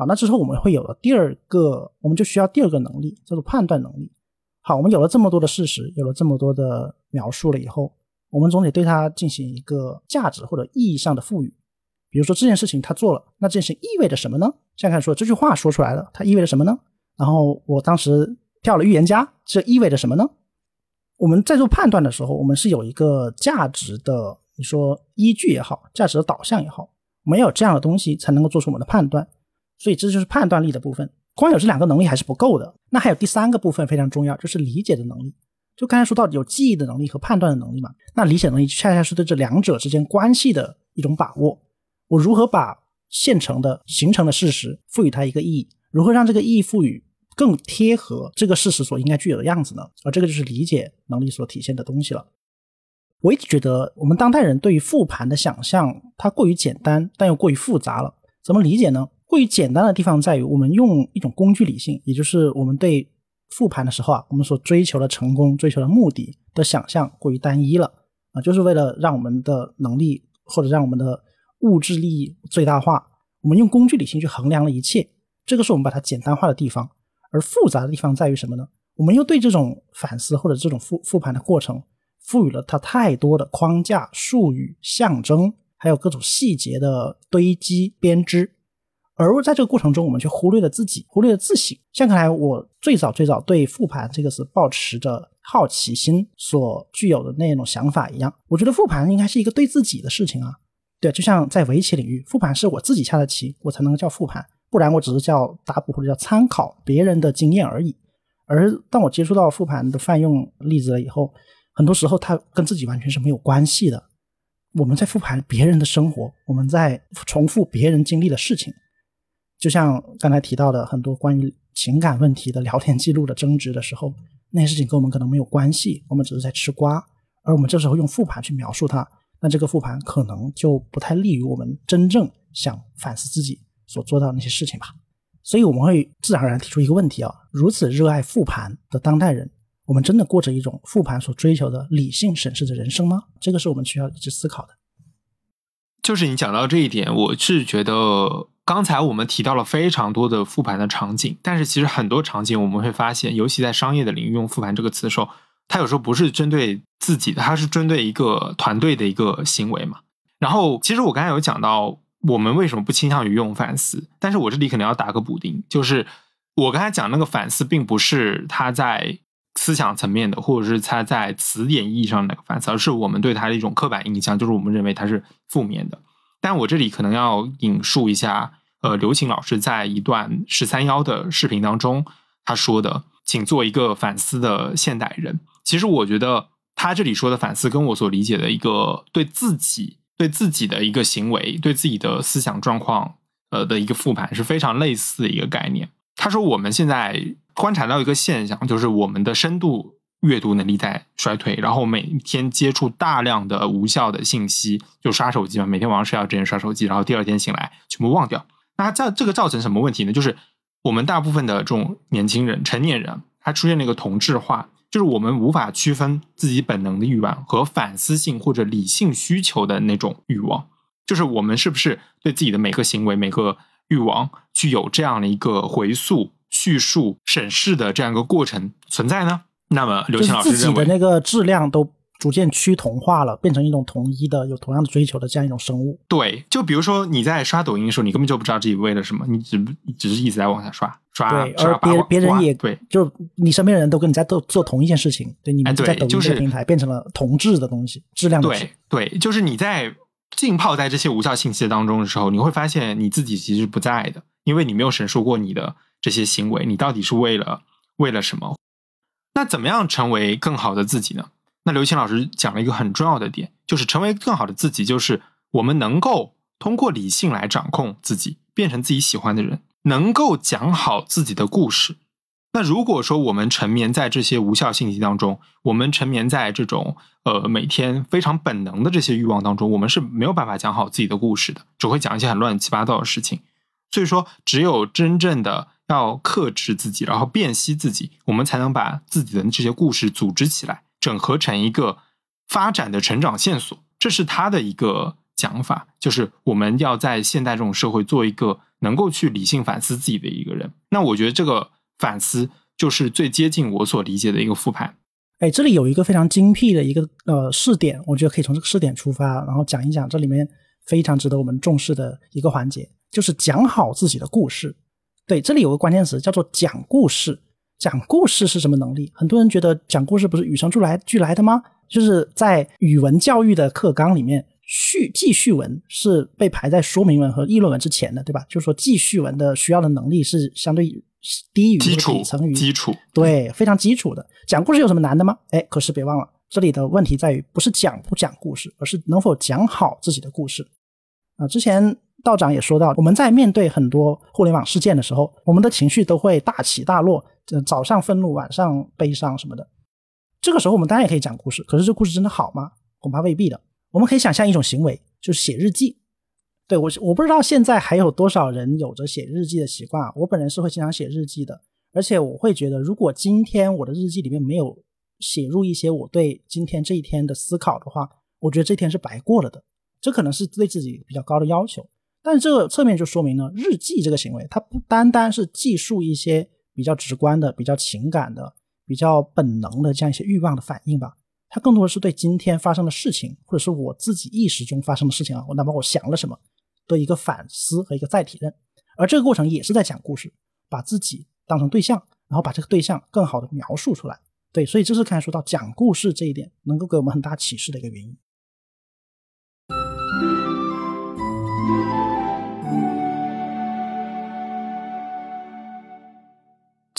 好，那之后我们会有了第二个，我们就需要第二个能力，叫做判断能力。好，我们有了这么多的事实，有了这么多的描述了以后。我们总得对它进行一个价值或者意义上的赋予，比如说这件事情他做了，那这件事意味着什么呢？现在看说这句话说出来了，它意味着什么呢？然后我当时跳了预言家，这意味着什么呢？我们在做判断的时候，我们是有一个价值的，你说依据也好，价值的导向也好，没有这样的东西才能够做出我们的判断，所以这就是判断力的部分。光有这两个能力还是不够的，那还有第三个部分非常重要，就是理解的能力。就刚才说到有记忆的能力和判断的能力嘛，那理解能力恰恰是对这两者之间关系的一种把握。我如何把现成的形成的事实赋予它一个意义？如何让这个意义赋予更贴合这个事实所应该具有的样子呢？而这个就是理解能力所体现的东西了。我一直觉得我们当代人对于复盘的想象，它过于简单，但又过于复杂了。怎么理解呢？过于简单的地方在于，我们用一种工具理性，也就是我们对。复盘的时候啊，我们所追求的成功、追求的目的的想象过于单一了啊，就是为了让我们的能力或者让我们的物质利益最大化。我们用工具理性去衡量了一切，这个是我们把它简单化的地方。而复杂的地方在于什么呢？我们又对这种反思或者这种复复盘的过程赋予了它太多的框架、术语、象征，还有各种细节的堆积编织。而在这个过程中，我们却忽略了自己，忽略了自省。像刚才我最早最早对复盘这个词抱持着好奇心所具有的那种想法一样，我觉得复盘应该是一个对自己的事情啊。对，就像在围棋领域，复盘是我自己下的棋，我才能叫复盘，不然我只是叫打补或者叫参考别人的经验而已。而当我接触到复盘的泛用例子了以后，很多时候它跟自己完全是没有关系的。我们在复盘别人的生活，我们在重复别人经历的事情。就像刚才提到的很多关于情感问题的聊天记录的争执的时候，那些事情跟我们可能没有关系，我们只是在吃瓜。而我们这时候用复盘去描述它，那这个复盘可能就不太利于我们真正想反思自己所做到的那些事情吧。所以我们会自然而然提出一个问题啊：如此热爱复盘的当代人，我们真的过着一种复盘所追求的理性审视的人生吗？这个是我们需要一直思考的。就是你讲到这一点，我是觉得。刚才我们提到了非常多的复盘的场景，但是其实很多场景我们会发现，尤其在商业的领域用复盘这个词的时候，它有时候不是针对自己的，它是针对一个团队的一个行为嘛。然后，其实我刚才有讲到，我们为什么不倾向于用反思？但是我这里可能要打个补丁，就是我刚才讲那个反思，并不是他在思想层面的，或者是他在词典意义上那个反思，而是我们对他的一种刻板印象，就是我们认为它是负面的。但我这里可能要引述一下。呃，刘琴老师在一段十三幺的视频当中，他说的，请做一个反思的现代人。其实我觉得他这里说的反思，跟我所理解的一个对自己对自己的一个行为、对自己的思想状况，呃的一个复盘是非常类似的一个概念。他说，我们现在观察到一个现象，就是我们的深度阅读能力在衰退，然后每天接触大量的无效的信息，就刷手机嘛，每天晚上睡觉之前刷手机，然后第二天醒来全部忘掉。那这这个造成什么问题呢？就是我们大部分的这种年轻人、成年人，他出现了一个同质化。就是我们无法区分自己本能的欲望和反思性或者理性需求的那种欲望。就是我们是不是对自己的每个行为、每个欲望具有这样的一个回溯、叙述、审视的这样一个过程存在呢？那么刘青老师认为，那个质量都。逐渐趋同化了，变成一种统一的、有同样的追求的这样一种生物。对，就比如说你在刷抖音的时候，你根本就不知道自己为了什么，你只只是一直在往下刷刷。对，而别别人也对，就你身边的人都跟你在做做同一件事情，对，你们在抖音这个平台变成了同质的东西，质量对对，就是你在浸泡在这些无效信息当中的时候，你会发现你自己其实不在的，因为你没有审视过你的这些行为，你到底是为了为了什么？那怎么样成为更好的自己呢？那刘青老师讲了一个很重要的点，就是成为更好的自己，就是我们能够通过理性来掌控自己，变成自己喜欢的人，能够讲好自己的故事。那如果说我们沉眠在这些无效信息当中，我们沉眠在这种呃每天非常本能的这些欲望当中，我们是没有办法讲好自己的故事的，只会讲一些很乱七八糟的事情。所以说，只有真正的要克制自己，然后辨析自己，我们才能把自己的这些故事组织起来。整合成一个发展的成长线索，这是他的一个讲法，就是我们要在现代这种社会做一个能够去理性反思自己的一个人。那我觉得这个反思就是最接近我所理解的一个复盘。哎，这里有一个非常精辟的一个呃试点，我觉得可以从这个试点出发，然后讲一讲这里面非常值得我们重视的一个环节，就是讲好自己的故事。对，这里有个关键词叫做讲故事。讲故事是什么能力？很多人觉得讲故事不是与生俱来俱来的吗？就是在语文教育的课纲里面，序记叙文是被排在说明文和议论文之前的，对吧？就是说记叙文的需要的能力是相对低于基础层于基础，对，非常基础的。讲故事有什么难的吗？哎，可是别忘了，这里的问题在于不是讲不讲故事，而是能否讲好自己的故事啊。之前道长也说到，我们在面对很多互联网事件的时候，我们的情绪都会大起大落。早上愤怒，晚上悲伤什么的，这个时候我们当然也可以讲故事。可是这故事真的好吗？恐怕未必的。我们可以想象一种行为，就是写日记。对我，我不知道现在还有多少人有着写日记的习惯。我本人是会经常写日记的，而且我会觉得，如果今天我的日记里面没有写入一些我对今天这一天的思考的话，我觉得这天是白过了的。这可能是对自己比较高的要求。但这个侧面就说明呢，日记这个行为，它不单单是记述一些。比较直观的、比较情感的、比较本能的这样一些欲望的反应吧，它更多的是对今天发生的事情，或者是我自己意识中发生的事情啊，我哪怕我想了什么的一个反思和一个载体认，而这个过程也是在讲故事，把自己当成对象，然后把这个对象更好的描述出来。对，所以这是刚才说到讲故事这一点，能够给我们很大启示的一个原因。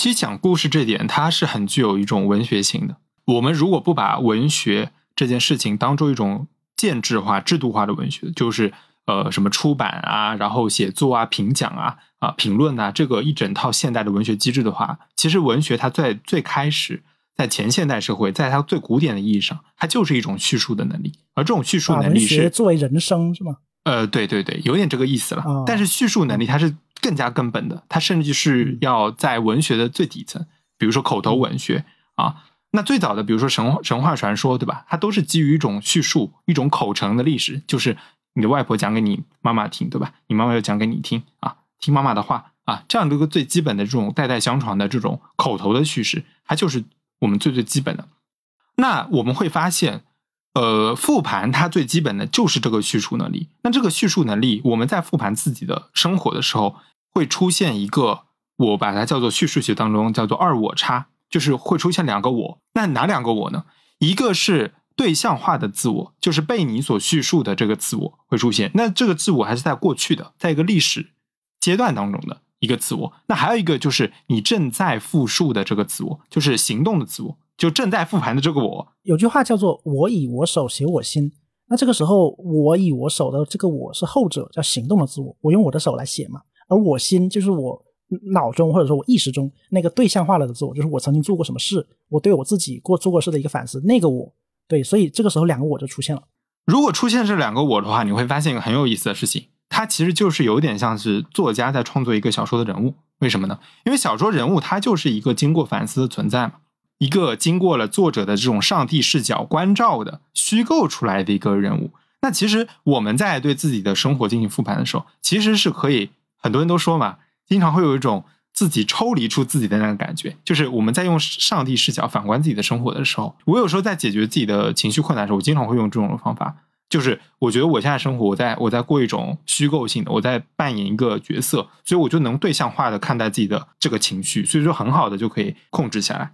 其实讲故事这点，它是很具有一种文学性的。我们如果不把文学这件事情当做一种建制化、制度化的文学，就是呃什么出版啊，然后写作啊、评奖啊、啊评论啊，这个一整套现代的文学机制的话，其实文学它在最开始，在前现代社会，在它最古典的意义上，它就是一种叙述的能力。而这种叙述能力是作为人生是吗？呃，对对对，有点这个意思了。但是叙述能力它是。更加根本的，它甚至是要在文学的最底层，比如说口头文学啊。那最早的，比如说神神话传说，对吧？它都是基于一种叙述、一种口承的历史，就是你的外婆讲给你妈妈听，对吧？你妈妈又讲给你听啊，听妈妈的话啊，这样的一个最基本的这种代代相传的这种口头的叙事，它就是我们最最基本的。那我们会发现。呃，复盘它最基本的就是这个叙述能力。那这个叙述能力，我们在复盘自己的生活的时候，会出现一个，我把它叫做叙述学当中叫做二我差，就是会出现两个我。那哪两个我呢？一个是对象化的自我，就是被你所叙述的这个自我会出现。那这个自我还是在过去的，在一个历史阶段当中的一个自我。那还有一个就是你正在复述的这个自我，就是行动的自我。就正在复盘的这个我，有句话叫做“我以我手写我心”。那这个时候，我以我手的这个我是后者，叫行动的自我，我用我的手来写嘛。而我心就是我脑中或者说我意识中那个对象化了的自我，就是我曾经做过什么事，我对我自己过做过事的一个反思，那个我。对，所以这个时候两个我就出现了。如果出现这两个我的话，你会发现一个很有意思的事情，它其实就是有点像是作家在创作一个小说的人物。为什么呢？因为小说人物他就是一个经过反思的存在嘛。一个经过了作者的这种上帝视角关照的虚构出来的一个人物，那其实我们在对自己的生活进行复盘的时候，其实是可以，很多人都说嘛，经常会有一种自己抽离出自己的那个感觉，就是我们在用上帝视角反观自己的生活的时候，我有时候在解决自己的情绪困难的时候，我经常会用这种方法，就是我觉得我现在生活，我在我在过一种虚构性的，我在扮演一个角色，所以我就能对象化的看待自己的这个情绪，所以说很好的就可以控制下来。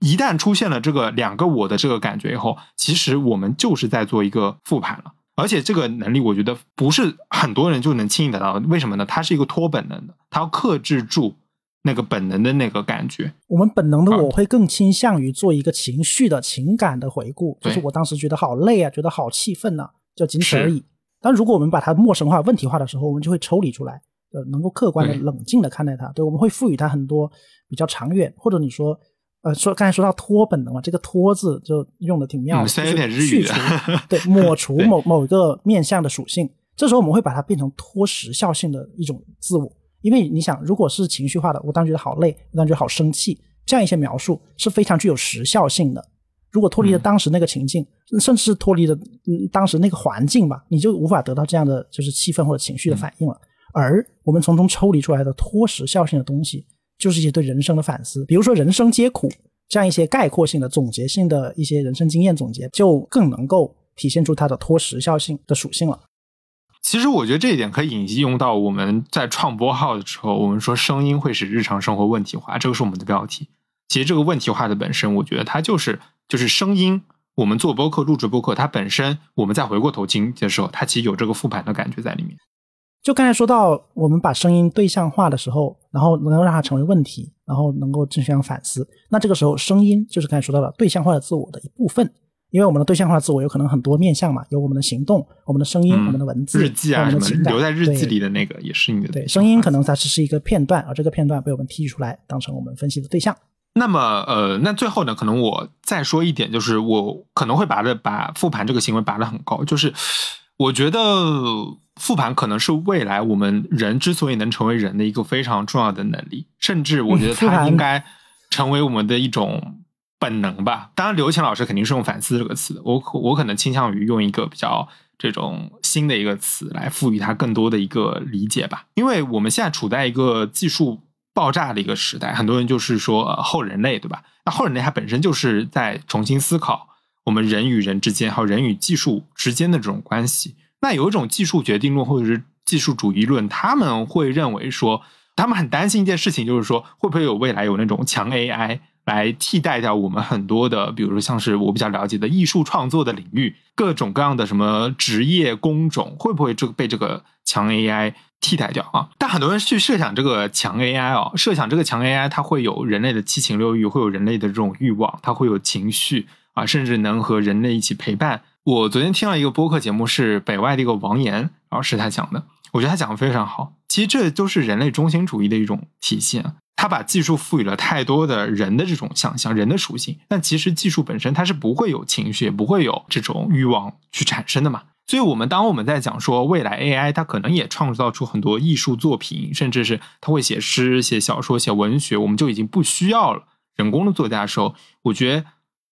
一旦出现了这个两个我的这个感觉以后，其实我们就是在做一个复盘了。而且这个能力，我觉得不是很多人就能轻易得到。为什么呢？它是一个脱本能的，它要克制住那个本能的那个感觉。我们本能的我会更倾向于做一个情绪的情感的回顾，就是我当时觉得好累啊，觉得好气愤呐，就仅此而已。但如果我们把它陌生化、问题化的时候，我们就会抽离出来，呃，能够客观的、冷静的看待它。对，我们会赋予它很多比较长远，或者你说。呃，说刚才说到脱本能嘛，这个脱字就用的挺妙，虽然有点日语，对，抹除某某一个面向的属性，这时候我们会把它变成脱时效性的一种自我，因为你想，如果是情绪化的，我当时觉得好累，我当时觉得好生气，这样一些描述是非常具有时效性的。如果脱离了当时那个情境，甚至是脱离了嗯当时那个环境吧，你就无法得到这样的就是气氛或者情绪的反应了。而我们从中抽离出来的脱时效性的东西。就是一些对人生的反思，比如说“人生皆苦”这样一些概括性的、总结性的一些人生经验总结，就更能够体现出它的脱时效性的属性了。其实我觉得这一点可以引用到我们在创播号的时候，我们说声音会使日常生活问题化，这个是我们的标题。其实这个问题化的本身，我觉得它就是就是声音。我们做播客、录制播客，它本身我们再回过头听的时候，它其实有这个复盘的感觉在里面。就刚才说到，我们把声音对象化的时候，然后能够让它成为问题，然后能够正向反思。那这个时候，声音就是刚才说到的对象化的自我的一部分。因为我们的对象化自我有可能很多面向嘛，有我们的行动、我们的声音、我们的文字、日记啊什么留在日记里的那个也是你的。对，声音可能它只是一个片段，而这个片段被我们提取出来，当成我们分析的对象。那么，呃，那最后呢，可能我再说一点，就是我可能会把这把复盘这个行为拔得很高，就是我觉得。复盘可能是未来我们人之所以能成为人的一个非常重要的能力，甚至我觉得它应该成为我们的一种本能吧。当然，刘强老师肯定是用“反思”这个词的，我我可能倾向于用一个比较这种新的一个词来赋予它更多的一个理解吧。因为我们现在处在一个技术爆炸的一个时代，很多人就是说后人类，对吧？那后人类它本身就是在重新思考我们人与人之间，还有人与技术之间的这种关系。那有一种技术决定论或者是技术主义论，他们会认为说，他们很担心一件事情，就是说会不会有未来有那种强 AI 来替代掉我们很多的，比如说像是我比较了解的艺术创作的领域，各种各样的什么职业工种，会不会这个被这个强 AI 替代掉啊？但很多人去设想这个强 AI 哦，设想这个强 AI 它会有人类的七情六欲，会有人类的这种欲望，它会有情绪啊，甚至能和人类一起陪伴。我昨天听了一个播客节目，是北外的一个王岩老师他讲的，我觉得他讲的非常好。其实这都是人类中心主义的一种体现。他把技术赋予了太多的人的这种想象、人的属性，但其实技术本身它是不会有情绪、也不会有这种欲望去产生的嘛。所以，我们当我们在讲说未来 AI 它可能也创造出很多艺术作品，甚至是它会写诗、写小说、写文学，我们就已经不需要了人工的作家的时候，我觉得。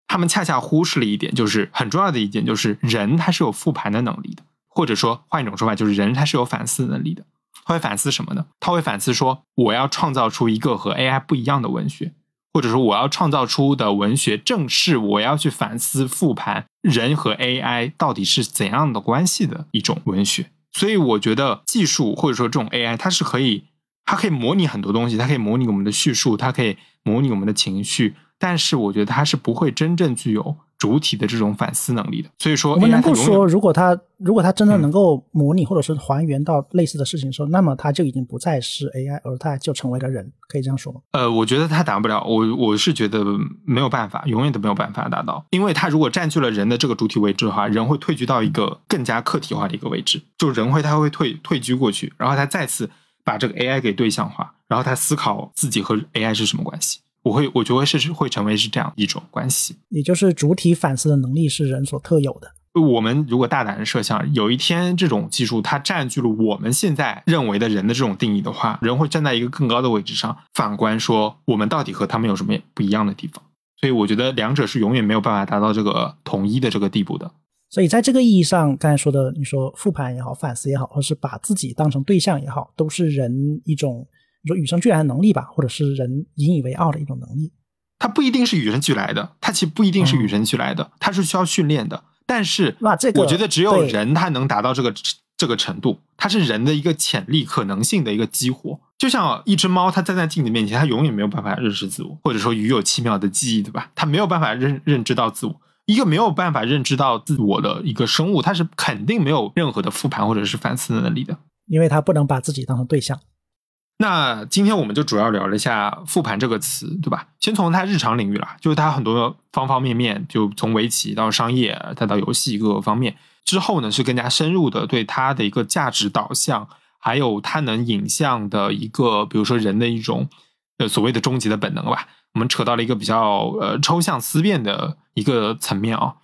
他们恰恰忽视了一点，就是很重要的一点，就是人他是有复盘的能力的，或者说换一种说法，就是人他是有反思能力的。他会反思什么呢？他会反思说，我要创造出一个和 AI 不一样的文学，或者说我要创造出的文学正是我要去反思复盘人和 AI 到底是怎样的关系的一种文学。所以我觉得技术或者说这种 AI，它是可以，它可以模拟很多东西，它可以模拟我们的叙述，它可以模拟我们的情绪。但是我觉得它是不会真正具有主主体的这种反思能力的。所以说，我们能够说，如果它如果它真的嗯能够模拟或者是还原到类似的事情的时候，那么它就已经不再是 AI，而它就成为了人，可以这样说吗？呃，我觉得他达不了，我我是觉得没有办法，永远都没有办法达到，因为他如果占据了人的这个主体位置的话，人会退居到一个更加客体化的一个位置，就人会他会退退居过去，然后他再次把这个 AI 给对象化，然后他思考自己和 AI 是什么关系，我会我觉得是会成为是这样一种关系。也就是主体反思的能力是人所特有的。我们如果大胆的设想，有一天这种技术它占据了我们现在认为的人的这种定义的话，人会站在一个更高的位置上，反观说我们到底和他们有什么不一样的地方。所以我觉得两者是永远没有办法达到这个统一的这个地步的。所以在这个意义上，刚才说的，你说复盘也好，反思也好，或是把自己当成对象也好，都是人一种你说与生俱来的能力吧，或者是人引以为傲的一种能力。它不一定是与生俱来的，它其实不一定是与生俱来的，它是需要训练的。但是，哇这个我觉得只有人他能达到这个这个程度，它是人的一个潜力可能性的一个激活。就像一只猫，它站在镜子面前，它永远没有办法认识自我，或者说鱼有奇妙的记忆，对吧？它没有办法认认知到自我。一个没有办法认知到自我的一个生物，它是肯定没有任何的复盘或者是反思的能力的。因为它不能把自己当成对象。那今天我们就主要聊了一下“复盘”这个词，对吧？先从它日常领域啦，就是它很多方方面面，就从围棋到商业，再到游戏各个方面。之后呢，是更加深入的对它的一个价值导向，还有它能影像的一个，比如说人的一种呃所谓的终极的本能吧。我们扯到了一个比较呃抽象思辨的一个层面啊。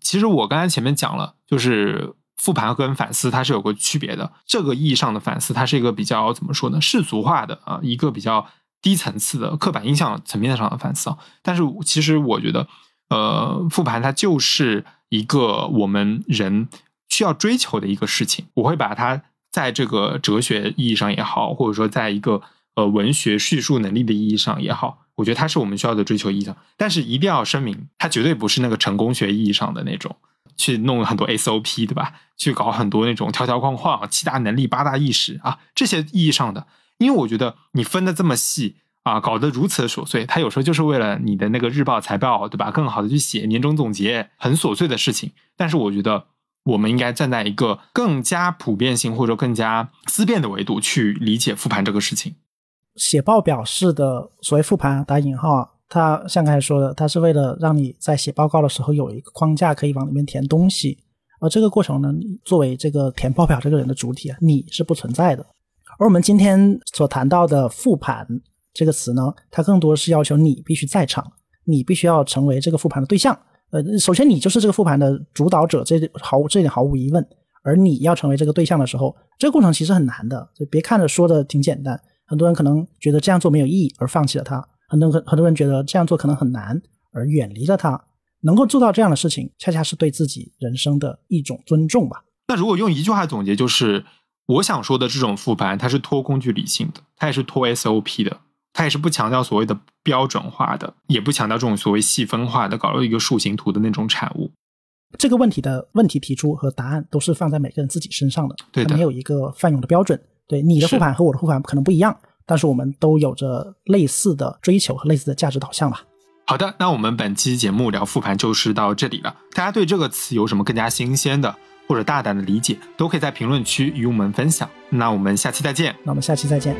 其实我刚才前面讲了，就是复盘跟反思它是有个区别的。这个意义上的反思，它是一个比较怎么说呢？世俗化的啊，一个比较低层次的刻板印象层面上的反思啊。但是其实我觉得，呃，复盘它就是一个我们人需要追求的一个事情。我会把它在这个哲学意义上也好，或者说在一个呃文学叙述能力的意义上也好。我觉得它是我们需要的追求意义上，但是一定要声明，它绝对不是那个成功学意义上的那种，去弄很多 SOP，对吧？去搞很多那种条条框框、七大能力、八大意识啊，这些意义上的。因为我觉得你分的这么细啊，搞得如此琐碎，它有时候就是为了你的那个日报财报，对吧？更好的去写年终总结，很琐碎的事情。但是我觉得我们应该站在一个更加普遍性或者更加思辨的维度去理解复盘这个事情。写报表式的所谓复盘打引号，它像刚才说的，它是为了让你在写报告的时候有一个框架可以往里面填东西，而这个过程呢，你作为这个填报表这个人的主体啊，你是不存在的。而我们今天所谈到的复盘这个词呢，它更多是要求你必须在场，你必须要成为这个复盘的对象。呃，首先你就是这个复盘的主导者，这毫无这点毫无疑问。而你要成为这个对象的时候，这个过程其实很难的。就别看着说的挺简单。很多人可能觉得这样做没有意义而放弃了它，很多很多人觉得这样做可能很难而远离了它。能够做到这样的事情，恰恰是对自己人生的一种尊重吧。那如果用一句话总结，就是我想说的这种复盘，它是脱工具理性的，它也是脱 SOP 的，它也是不强调所谓的标准化的，也不强调这种所谓细分化的，搞了一个树形图的那种产物。这个问题的问题提出和答案都是放在每个人自己身上的，对的没有一个泛用的标准。对你的复盘和我的复盘可能不一样，但是我们都有着类似的追求和类似的价值导向吧。好的，那我们本期节目聊复盘就是到这里了。大家对这个词有什么更加新鲜的或者大胆的理解，都可以在评论区与我们分享。那我们下期再见。那我们下期再见。